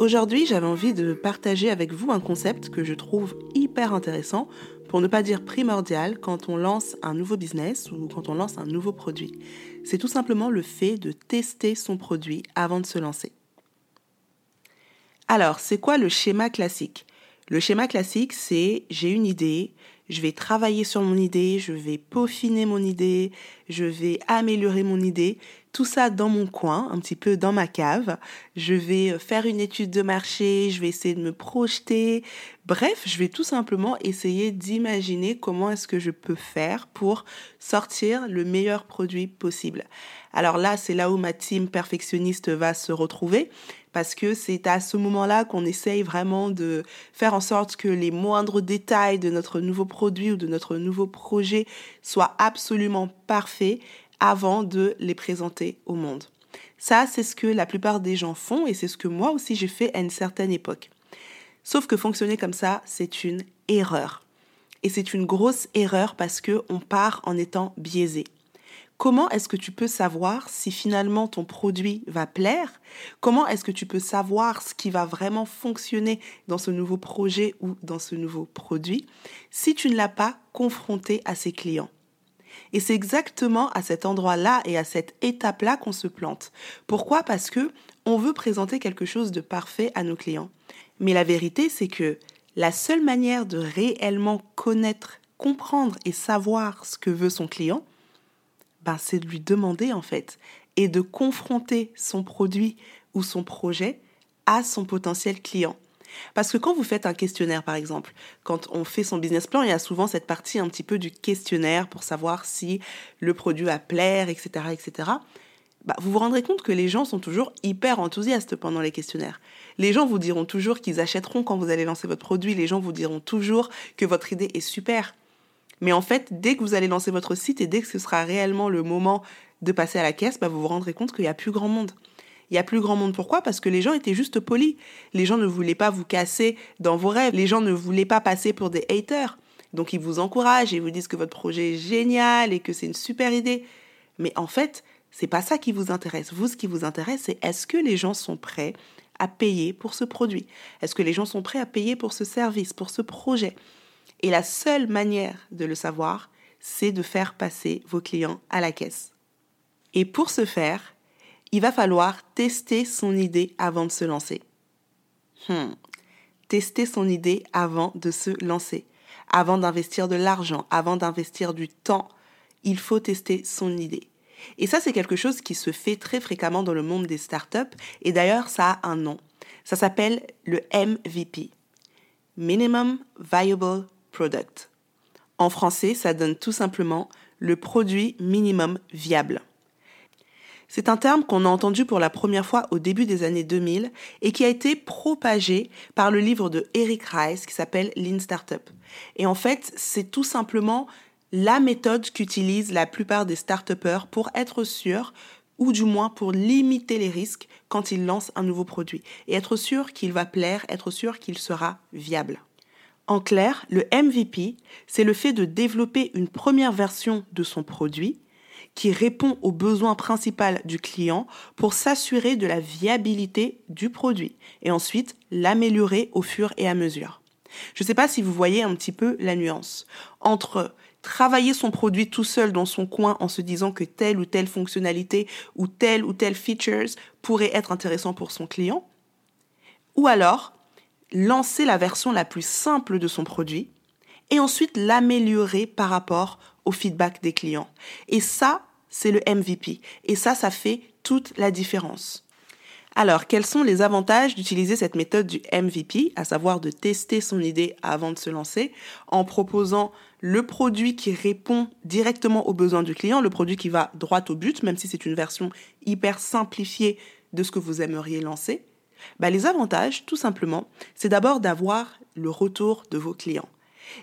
Aujourd'hui, j'avais envie de partager avec vous un concept que je trouve hyper intéressant, pour ne pas dire primordial, quand on lance un nouveau business ou quand on lance un nouveau produit. C'est tout simplement le fait de tester son produit avant de se lancer. Alors, c'est quoi le schéma classique? Le schéma classique, c'est j'ai une idée, je vais travailler sur mon idée, je vais peaufiner mon idée, je vais améliorer mon idée, tout ça dans mon coin, un petit peu dans ma cave. Je vais faire une étude de marché, je vais essayer de me projeter. Bref, je vais tout simplement essayer d'imaginer comment est-ce que je peux faire pour sortir le meilleur produit possible. Alors là, c'est là où ma team perfectionniste va se retrouver parce que c'est à ce moment-là qu'on essaye vraiment de faire en sorte que les moindres détails de notre nouveau produit ou de notre nouveau projet soient absolument parfaits avant de les présenter au monde. Ça, c'est ce que la plupart des gens font et c'est ce que moi aussi j'ai fait à une certaine époque. Sauf que fonctionner comme ça, c'est une erreur. Et c'est une grosse erreur parce que on part en étant biaisé. Comment est-ce que tu peux savoir si finalement ton produit va plaire? Comment est-ce que tu peux savoir ce qui va vraiment fonctionner dans ce nouveau projet ou dans ce nouveau produit si tu ne l'as pas confronté à ses clients? Et c'est exactement à cet endroit-là et à cette étape-là qu'on se plante. Pourquoi? Parce que on veut présenter quelque chose de parfait à nos clients. Mais la vérité, c'est que la seule manière de réellement connaître, comprendre et savoir ce que veut son client, ben, c'est de lui demander en fait et de confronter son produit ou son projet à son potentiel client. Parce que quand vous faites un questionnaire, par exemple, quand on fait son business plan, il y a souvent cette partie un petit peu du questionnaire pour savoir si le produit va plaire, etc., etc. Bah, vous vous rendrez compte que les gens sont toujours hyper enthousiastes pendant les questionnaires. Les gens vous diront toujours qu'ils achèteront quand vous allez lancer votre produit. Les gens vous diront toujours que votre idée est super. Mais en fait, dès que vous allez lancer votre site et dès que ce sera réellement le moment de passer à la caisse, bah, vous vous rendrez compte qu'il n'y a plus grand monde. Il n'y a plus grand monde. Pourquoi? Parce que les gens étaient juste polis. Les gens ne voulaient pas vous casser dans vos rêves. Les gens ne voulaient pas passer pour des haters. Donc ils vous encouragent et vous disent que votre projet est génial et que c'est une super idée. Mais en fait, c'est pas ça qui vous intéresse. Vous, ce qui vous intéresse, c'est est-ce que les gens sont prêts à payer pour ce produit? Est-ce que les gens sont prêts à payer pour ce service, pour ce projet? Et la seule manière de le savoir, c'est de faire passer vos clients à la caisse. Et pour ce faire, il va falloir tester son idée avant de se lancer. Hmm. Tester son idée avant de se lancer, avant d'investir de l'argent, avant d'investir du temps. Il faut tester son idée. Et ça, c'est quelque chose qui se fait très fréquemment dans le monde des startups. Et d'ailleurs, ça a un nom. Ça s'appelle le MVP. Minimum Viable product. En français, ça donne tout simplement le produit minimum viable. C'est un terme qu'on a entendu pour la première fois au début des années 2000 et qui a été propagé par le livre de Eric Rice qui s'appelle Lean Startup. Et en fait, c'est tout simplement la méthode qu'utilisent la plupart des start pour être sûrs ou du moins pour limiter les risques quand ils lancent un nouveau produit et être sûr qu'il va plaire, être sûr qu'il sera viable. En clair, le MVP, c'est le fait de développer une première version de son produit qui répond aux besoins principaux du client pour s'assurer de la viabilité du produit et ensuite l'améliorer au fur et à mesure. Je ne sais pas si vous voyez un petit peu la nuance entre travailler son produit tout seul dans son coin en se disant que telle ou telle fonctionnalité ou telle ou telle features pourrait être intéressant pour son client, ou alors lancer la version la plus simple de son produit et ensuite l'améliorer par rapport au feedback des clients. Et ça, c'est le MVP. Et ça, ça fait toute la différence. Alors, quels sont les avantages d'utiliser cette méthode du MVP, à savoir de tester son idée avant de se lancer, en proposant le produit qui répond directement aux besoins du client, le produit qui va droit au but, même si c'est une version hyper simplifiée de ce que vous aimeriez lancer? Bah, Les avantages, tout simplement, c'est d'abord d'avoir le retour de vos clients.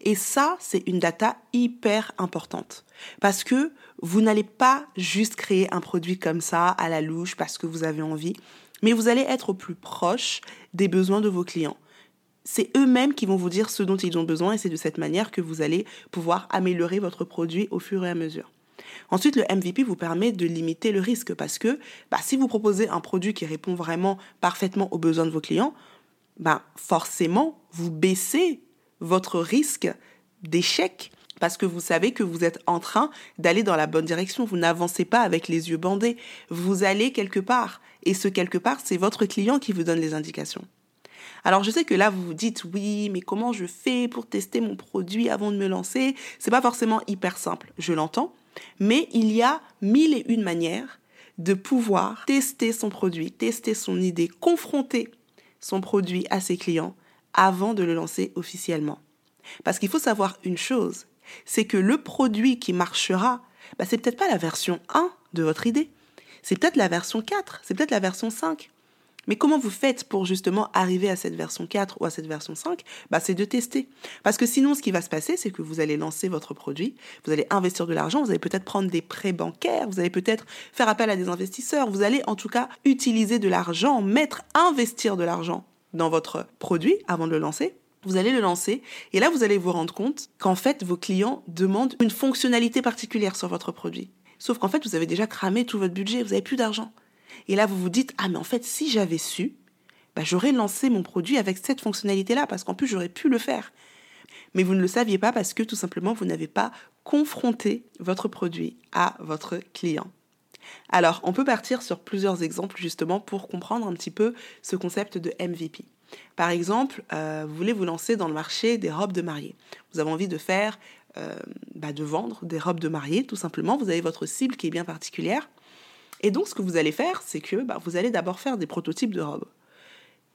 Et ça, c'est une data hyper importante. Parce que vous n'allez pas juste créer un produit comme ça à la louche parce que vous avez envie, mais vous allez être au plus proche des besoins de vos clients. C'est eux-mêmes qui vont vous dire ce dont ils ont besoin et c'est de cette manière que vous allez pouvoir améliorer votre produit au fur et à mesure. Ensuite, le MVP vous permet de limiter le risque parce que bah, si vous proposez un produit qui répond vraiment parfaitement aux besoins de vos clients, bah, forcément, vous baissez votre risque d'échec parce que vous savez que vous êtes en train d'aller dans la bonne direction. Vous n'avancez pas avec les yeux bandés. Vous allez quelque part. Et ce quelque part, c'est votre client qui vous donne les indications. Alors je sais que là vous vous dites oui, mais comment je fais pour tester mon produit avant de me lancer? C'est pas forcément hyper simple, je l'entends, mais il y a mille et une manières de pouvoir tester son produit, tester son idée, confronter son produit à ses clients avant de le lancer officiellement. Parce qu'il faut savoir une chose, c'est que le produit qui marchera, bah, c'est peut-être pas la version 1 de votre idée. C'est peut-être la version 4, c'est peut-être la version 5. Mais comment vous faites pour justement arriver à cette version 4 ou à cette version 5 bah, C'est de tester. Parce que sinon, ce qui va se passer, c'est que vous allez lancer votre produit, vous allez investir de l'argent, vous allez peut-être prendre des prêts bancaires, vous allez peut-être faire appel à des investisseurs, vous allez en tout cas utiliser de l'argent, mettre, investir de l'argent dans votre produit avant de le lancer. Vous allez le lancer et là, vous allez vous rendre compte qu'en fait, vos clients demandent une fonctionnalité particulière sur votre produit. Sauf qu'en fait, vous avez déjà cramé tout votre budget, vous n'avez plus d'argent. Et là, vous vous dites, ah mais en fait, si j'avais su, bah, j'aurais lancé mon produit avec cette fonctionnalité-là, parce qu'en plus, j'aurais pu le faire. Mais vous ne le saviez pas parce que tout simplement, vous n'avez pas confronté votre produit à votre client. Alors, on peut partir sur plusieurs exemples justement pour comprendre un petit peu ce concept de MVP. Par exemple, euh, vous voulez vous lancer dans le marché des robes de mariée. Vous avez envie de faire, euh, bah, de vendre des robes de mariée, tout simplement. Vous avez votre cible qui est bien particulière. Et donc, ce que vous allez faire, c'est que bah, vous allez d'abord faire des prototypes de robes.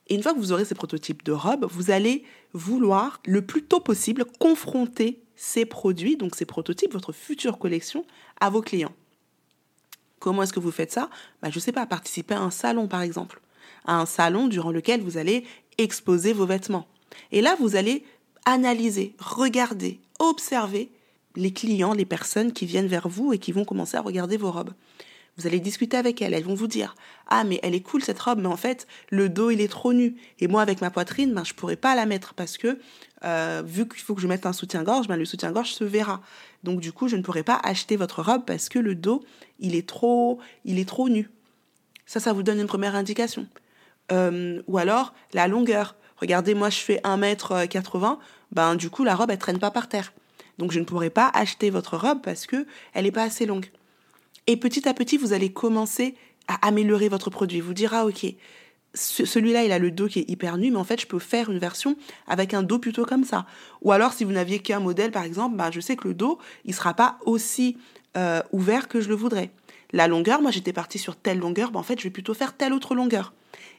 Et une fois que vous aurez ces prototypes de robes, vous allez vouloir le plus tôt possible confronter ces produits, donc ces prototypes, votre future collection, à vos clients. Comment est-ce que vous faites ça? Bah, Je ne sais pas, participer à un salon par exemple. À un salon durant lequel vous allez exposer vos vêtements. Et là, vous allez analyser, regarder, observer les clients, les personnes qui viennent vers vous et qui vont commencer à regarder vos robes. Vous allez discuter avec elles, elles vont vous dire Ah, mais elle est cool cette robe, mais en fait, le dos il est trop nu. Et moi, avec ma poitrine, ben, je pourrais pas la mettre parce que, euh, vu qu'il faut que je mette un soutien-gorge, ben, le soutien-gorge se verra. Donc, du coup, je ne pourrais pas acheter votre robe parce que le dos il est trop, il est trop nu. Ça, ça vous donne une première indication. Euh, ou alors, la longueur. Regardez, moi, je fais 1m80, ben, du coup, la robe, elle traîne pas par terre. Donc, je ne pourrais pas acheter votre robe parce que elle n'est pas assez longue. Et petit à petit, vous allez commencer à améliorer votre produit. Vous dire, ah ok, celui-là, il a le dos qui est hyper nu, mais en fait, je peux faire une version avec un dos plutôt comme ça. Ou alors, si vous n'aviez qu'un modèle, par exemple, bah, je sais que le dos, il sera pas aussi euh, ouvert que je le voudrais. La longueur, moi, j'étais partie sur telle longueur, bah, en fait, je vais plutôt faire telle autre longueur,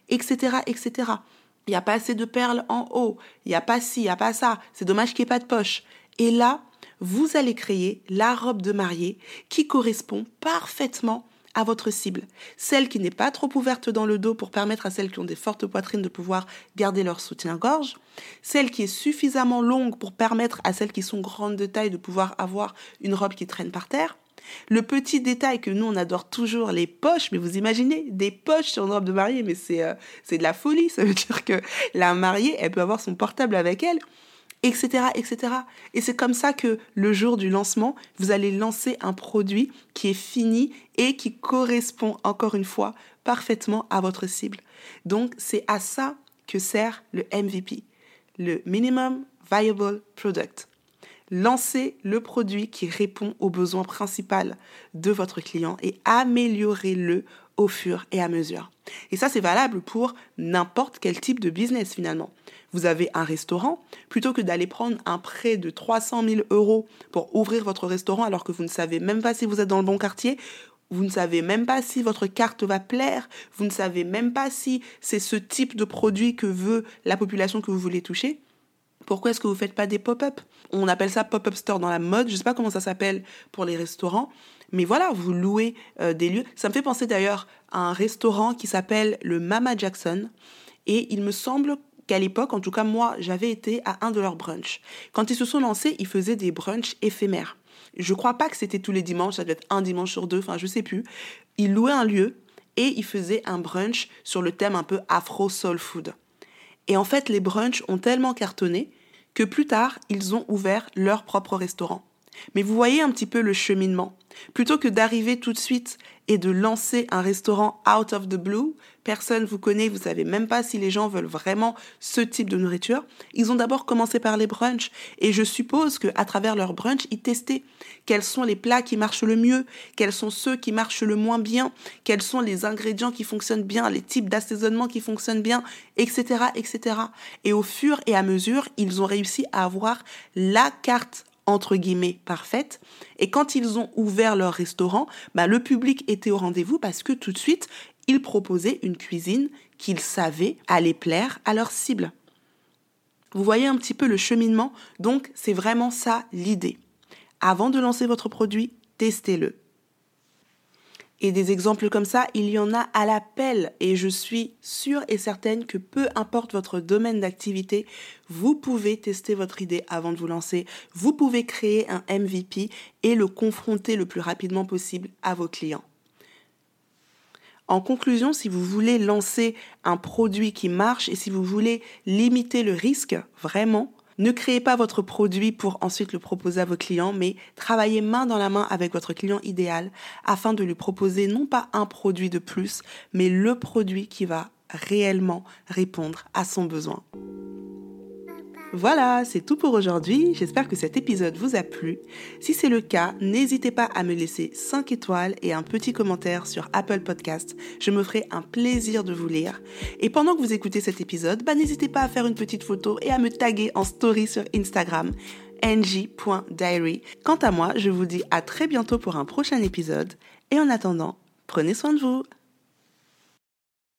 etc., etc. Il n'y a pas assez de perles en haut, il n'y a pas ci, il n'y a pas ça. C'est dommage qu'il n'y ait pas de poche. Et là, vous allez créer la robe de mariée qui correspond parfaitement à votre cible. Celle qui n'est pas trop ouverte dans le dos pour permettre à celles qui ont des fortes poitrines de pouvoir garder leur soutien-gorge. Celle qui est suffisamment longue pour permettre à celles qui sont grandes de taille de pouvoir avoir une robe qui traîne par terre. Le petit détail que nous on adore toujours, les poches, mais vous imaginez des poches sur une robe de mariée, mais c'est euh, de la folie. Ça veut dire que la mariée, elle peut avoir son portable avec elle etc., etc. Et c'est comme ça que le jour du lancement, vous allez lancer un produit qui est fini et qui correspond encore une fois parfaitement à votre cible. Donc c'est à ça que sert le MVP, le Minimum Viable Product. Lancez le produit qui répond aux besoins principaux de votre client et améliorez-le au fur et à mesure. Et ça, c'est valable pour n'importe quel type de business finalement vous avez un restaurant, plutôt que d'aller prendre un prêt de 300 000 euros pour ouvrir votre restaurant alors que vous ne savez même pas si vous êtes dans le bon quartier, vous ne savez même pas si votre carte va plaire, vous ne savez même pas si c'est ce type de produit que veut la population que vous voulez toucher. Pourquoi est-ce que vous ne faites pas des pop-up? On appelle ça pop-up store dans la mode, je ne sais pas comment ça s'appelle pour les restaurants, mais voilà, vous louez euh, des lieux. Ça me fait penser d'ailleurs à un restaurant qui s'appelle le Mama Jackson, et il me semble qu'à l'époque, en tout cas moi, j'avais été à un de leurs brunchs. Quand ils se sont lancés, ils faisaient des brunchs éphémères. Je crois pas que c'était tous les dimanches, ça devait être un dimanche sur deux, enfin je sais plus. Ils louaient un lieu et ils faisaient un brunch sur le thème un peu afro soul food. Et en fait, les brunchs ont tellement cartonné que plus tard, ils ont ouvert leur propre restaurant. Mais vous voyez un petit peu le cheminement. Plutôt que d'arriver tout de suite et de lancer un restaurant out of the blue, personne vous connaît, vous savez même pas si les gens veulent vraiment ce type de nourriture. Ils ont d'abord commencé par les brunchs et je suppose que à travers leurs brunchs, ils testaient quels sont les plats qui marchent le mieux, quels sont ceux qui marchent le moins bien, quels sont les ingrédients qui fonctionnent bien, les types d'assaisonnement qui fonctionnent bien, etc., etc. Et au fur et à mesure, ils ont réussi à avoir la carte entre guillemets parfaite. Et quand ils ont ouvert leur restaurant, bah, le public était au rendez-vous parce que tout de suite, ils proposaient une cuisine qu'ils savaient allait plaire à leur cible. Vous voyez un petit peu le cheminement, donc c'est vraiment ça l'idée. Avant de lancer votre produit, testez-le. Et des exemples comme ça, il y en a à l'appel. Et je suis sûre et certaine que peu importe votre domaine d'activité, vous pouvez tester votre idée avant de vous lancer. Vous pouvez créer un MVP et le confronter le plus rapidement possible à vos clients. En conclusion, si vous voulez lancer un produit qui marche et si vous voulez limiter le risque, vraiment, ne créez pas votre produit pour ensuite le proposer à vos clients, mais travaillez main dans la main avec votre client idéal afin de lui proposer non pas un produit de plus, mais le produit qui va réellement répondre à son besoin. Voilà, c'est tout pour aujourd'hui. J'espère que cet épisode vous a plu. Si c'est le cas, n'hésitez pas à me laisser 5 étoiles et un petit commentaire sur Apple Podcast. Je me ferai un plaisir de vous lire. Et pendant que vous écoutez cet épisode, bah, n'hésitez pas à faire une petite photo et à me taguer en story sur Instagram ng.diary. Quant à moi, je vous dis à très bientôt pour un prochain épisode. Et en attendant, prenez soin de vous.